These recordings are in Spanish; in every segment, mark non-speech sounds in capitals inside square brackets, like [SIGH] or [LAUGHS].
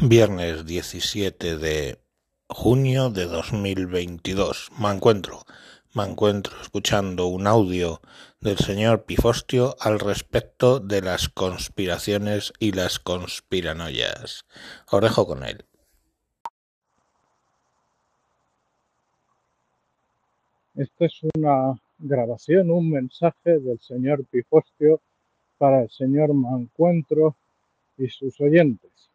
Viernes diecisiete de junio de dos mil veintidós. Me encuentro, me encuentro escuchando un audio del señor Pifostio al respecto de las conspiraciones y las conspiranoias. Os dejo con él. Esta es una grabación, un mensaje del señor Pifostio para el señor Mancuentro y sus oyentes.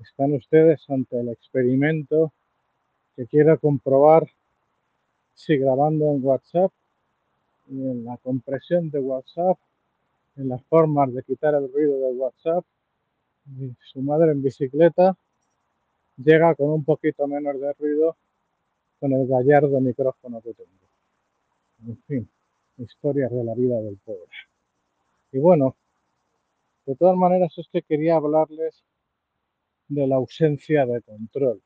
Están ustedes ante el experimento que quiera comprobar si grabando en WhatsApp y en la compresión de WhatsApp, en las formas de quitar el ruido de WhatsApp, su madre en bicicleta llega con un poquito menos de ruido con el gallardo micrófono que tengo. En fin, historias de la vida del pobre. Y bueno, de todas maneras es que quería hablarles de la ausencia de control.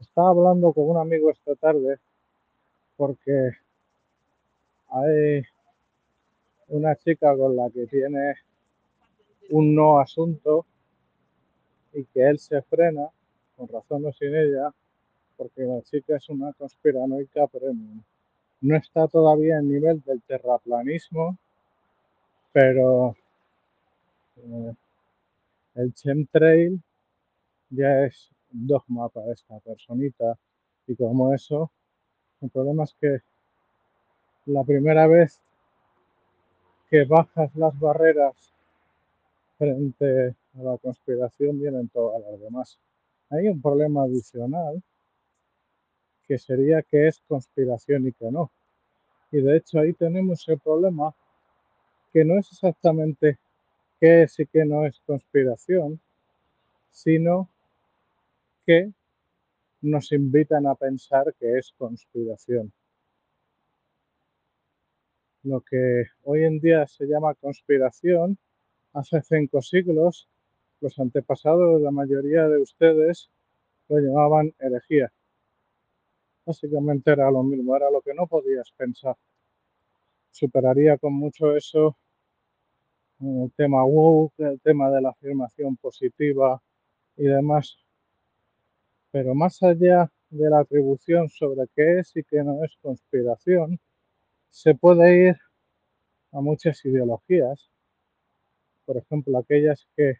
Estaba hablando con un amigo esta tarde porque hay una chica con la que tiene un no asunto y que él se frena, con razón o sin ella, porque la chica es una conspiranoica premium. No está todavía en nivel del terraplanismo, pero eh, el chemtrail ya es dogma para esta personita y como eso, el problema es que la primera vez que bajas las barreras frente a la conspiración vienen todas las demás. Hay un problema adicional que sería que es conspiración y que no. Y de hecho ahí tenemos el problema que no es exactamente qué es y qué no es conspiración, sino que nos invitan a pensar que es conspiración. Lo que hoy en día se llama conspiración, hace cinco siglos, los antepasados la mayoría de ustedes lo llamaban herejía. Básicamente era lo mismo, era lo que no podías pensar. Superaría con mucho eso el tema woke, el tema de la afirmación positiva y demás. Pero más allá de la atribución sobre qué es y qué no es conspiración, se puede ir a muchas ideologías, por ejemplo, aquellas que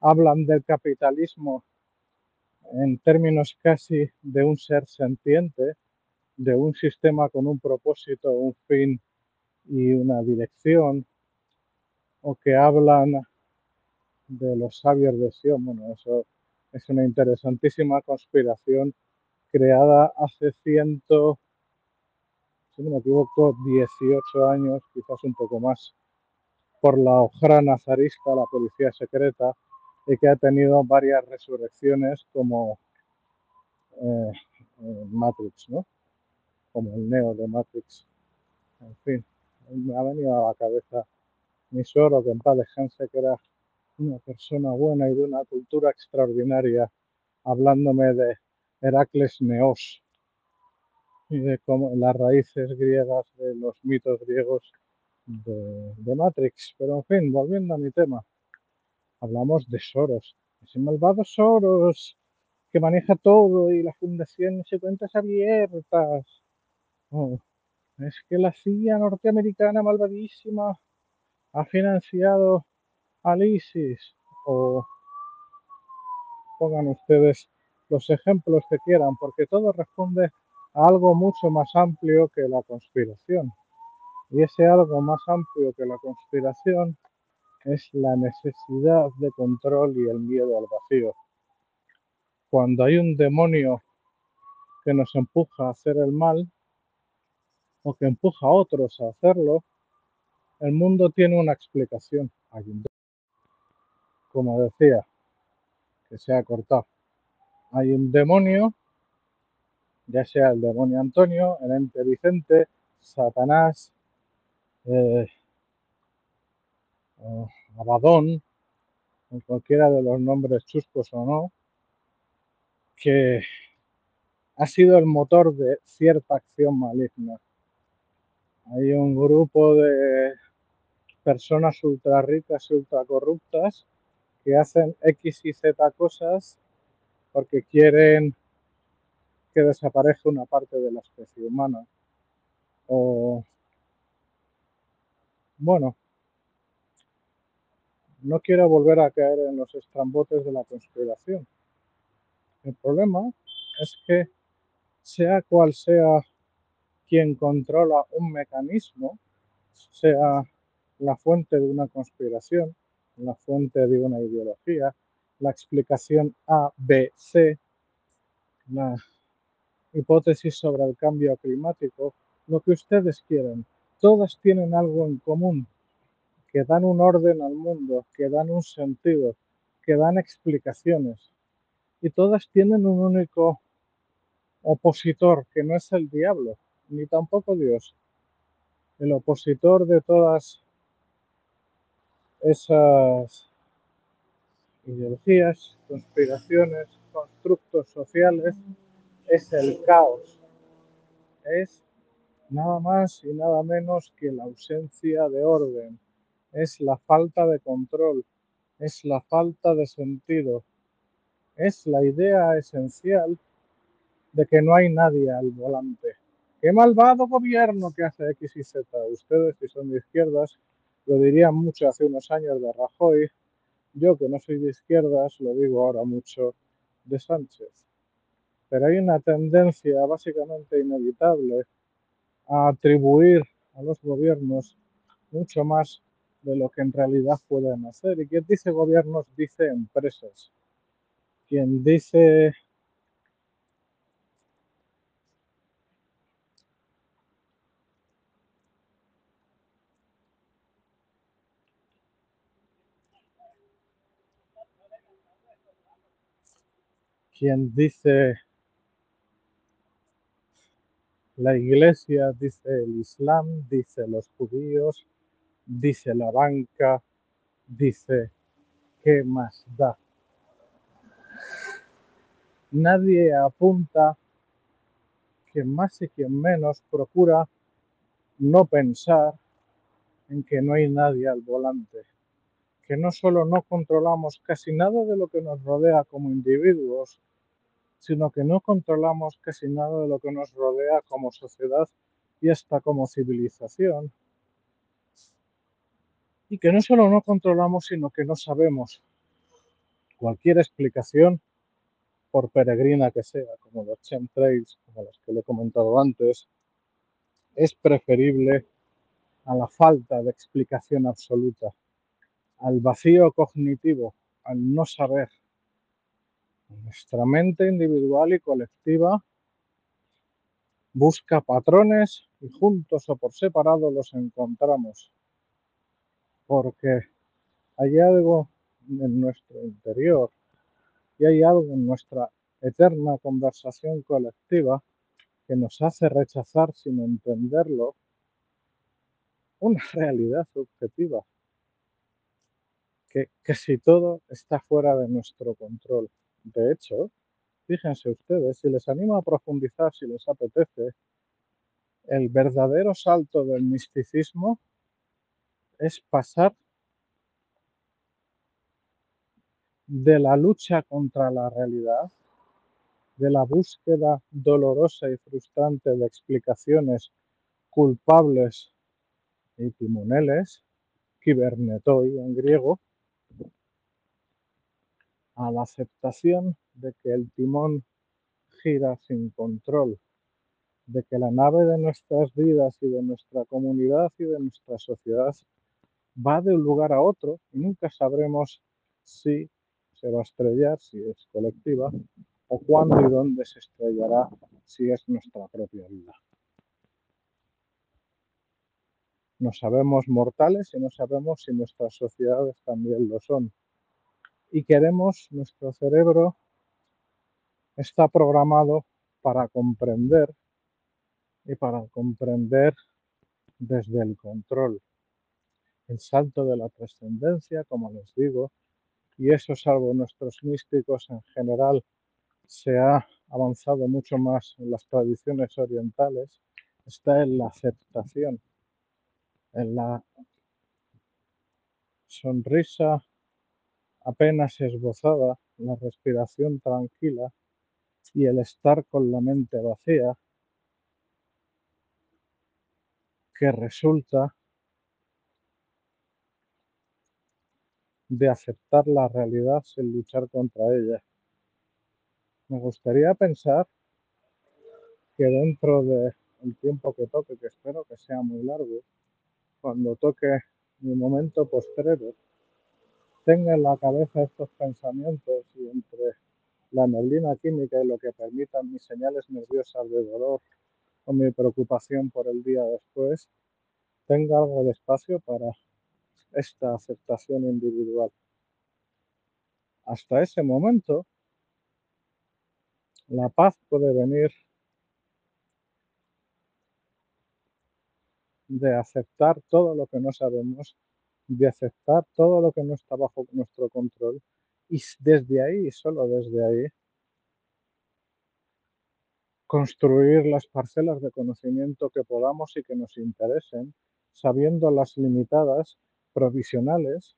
hablan del capitalismo en términos casi de un ser sentiente, de un sistema con un propósito, un fin y una dirección, o que hablan de los sabios de Sion. Bueno, eso es una interesantísima conspiración creada hace ciento, si no me equivoco, 18 años, quizás un poco más, por la Ojra Nazarista, la policía secreta, y que ha tenido varias resurrecciones como eh, eh, Matrix, ¿no? Como el Neo de Matrix. En fin, me ha venido a la cabeza mi suegro, que en paz que era una persona buena y de una cultura extraordinaria, hablándome de Heracles Neos y de cómo, las raíces griegas de los mitos griegos de, de Matrix. Pero en fin, volviendo a mi tema, hablamos de Soros, ese malvado Soros que maneja todo y la fundación y cuentas abiertas. Oh, es que la CIA norteamericana malvadísima ha financiado al o pongan ustedes los ejemplos que quieran, porque todo responde a algo mucho más amplio que la conspiración. Y ese algo más amplio que la conspiración es la necesidad de control y el miedo al vacío. Cuando hay un demonio que nos empuja a hacer el mal o que empuja a otros a hacerlo, el mundo tiene una explicación. Hay un como decía, que se ha cortado. Hay un demonio, ya sea el demonio Antonio, el ente Vicente, Satanás, eh, o Abadón, o cualquiera de los nombres chuscos o no, que ha sido el motor de cierta acción maligna. Hay un grupo de personas ultra ricas y ultra corruptas que hacen X y Z cosas porque quieren que desaparezca una parte de la especie humana. O, bueno, no quiero volver a caer en los estrambotes de la conspiración. El problema es que sea cual sea quien controla un mecanismo, sea la fuente de una conspiración, la fuente de una ideología, la explicación A, B, C, la hipótesis sobre el cambio climático, lo que ustedes quieran. Todas tienen algo en común, que dan un orden al mundo, que dan un sentido, que dan explicaciones. Y todas tienen un único opositor, que no es el diablo, ni tampoco Dios. El opositor de todas esas ideologías, conspiraciones, constructos sociales, es el caos. Es nada más y nada menos que la ausencia de orden. Es la falta de control. Es la falta de sentido. Es la idea esencial de que no hay nadie al volante. ¡Qué malvado gobierno que hace X y Z! Ustedes, si son de izquierdas, lo dirían mucho hace unos años de Rajoy. Yo, que no soy de izquierdas, lo digo ahora mucho de Sánchez. Pero hay una tendencia básicamente inevitable a atribuir a los gobiernos mucho más de lo que en realidad pueden hacer. Y quien dice gobiernos dice empresas. Quien dice quien dice la iglesia, dice el islam, dice los judíos, dice la banca, dice qué más da. Nadie apunta que más y quien menos procura no pensar en que no hay nadie al volante, que no solo no controlamos casi nada de lo que nos rodea como individuos, sino que no controlamos casi nada de lo que nos rodea como sociedad y hasta como civilización. Y que no solo no controlamos, sino que no sabemos. Cualquier explicación, por peregrina que sea, como los chemtrails, como las que le he comentado antes, es preferible a la falta de explicación absoluta, al vacío cognitivo, al no saber nuestra mente individual y colectiva busca patrones y juntos o por separado los encontramos. Porque hay algo en nuestro interior y hay algo en nuestra eterna conversación colectiva que nos hace rechazar sin entenderlo una [LAUGHS] realidad subjetiva, que, que si todo está fuera de nuestro control. De hecho, fíjense ustedes, si les anima a profundizar, si les apetece, el verdadero salto del misticismo es pasar de la lucha contra la realidad, de la búsqueda dolorosa y frustrante de explicaciones culpables y timoneles, kibernetoi en griego, a la aceptación de que el timón gira sin control, de que la nave de nuestras vidas y de nuestra comunidad y de nuestra sociedad va de un lugar a otro y nunca sabremos si se va a estrellar, si es colectiva, o cuándo y dónde se estrellará, si es nuestra propia vida. No sabemos mortales y no sabemos si nuestras sociedades también lo son y queremos, nuestro cerebro está programado para comprender y para comprender desde el control. El salto de la trascendencia, como les digo, y eso salvo nuestros místicos en general, se ha avanzado mucho más en las tradiciones orientales, está en la aceptación, en la sonrisa apenas esbozada, la respiración tranquila y el estar con la mente vacía, que resulta de aceptar la realidad sin luchar contra ella. Me gustaría pensar que dentro del tiempo que toque, que espero que sea muy largo, cuando toque mi momento postrero, tenga en la cabeza estos pensamientos y entre la neblina química y lo que permitan mis señales nerviosas de dolor o mi preocupación por el día después, tenga algo de espacio para esta aceptación individual. Hasta ese momento, la paz puede venir de aceptar todo lo que no sabemos, de aceptar todo lo que no está bajo nuestro control y desde ahí, solo desde ahí, construir las parcelas de conocimiento que podamos y que nos interesen, sabiendo las limitadas, provisionales,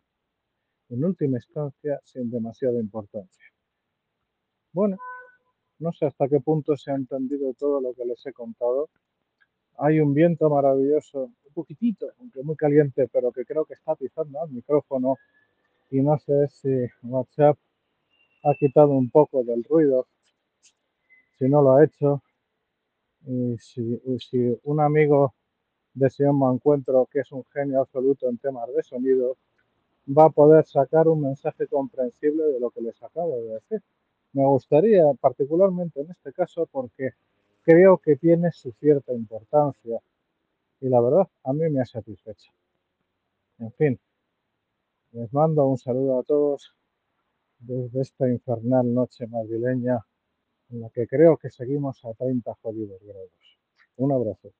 en última instancia, sin demasiada importancia. Bueno, no sé hasta qué punto se ha entendido todo lo que les he contado. Hay un viento maravilloso, un poquitito, aunque muy caliente, pero que creo que está atizando al micrófono y no sé si WhatsApp ha quitado un poco del ruido, si no lo ha hecho, y si, si un amigo de Sion Encuentro, que es un genio absoluto en temas de sonido, va a poder sacar un mensaje comprensible de lo que les acabo de decir. Me gustaría, particularmente en este caso, porque creo que tiene su cierta importancia y la verdad a mí me ha satisfecho. En fin, les mando un saludo a todos desde esta infernal noche madrileña en la que creo que seguimos a 30 jodidos grados. Un abrazo.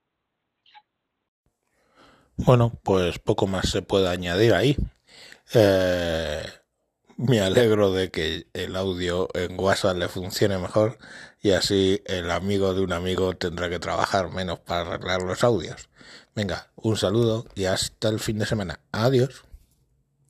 Bueno, pues poco más se puede añadir ahí. Eh, me alegro de que el audio en WhatsApp le funcione mejor y así el amigo de un amigo tendrá que trabajar menos para arreglar los audios. Venga, un saludo y hasta el fin de semana. Adiós.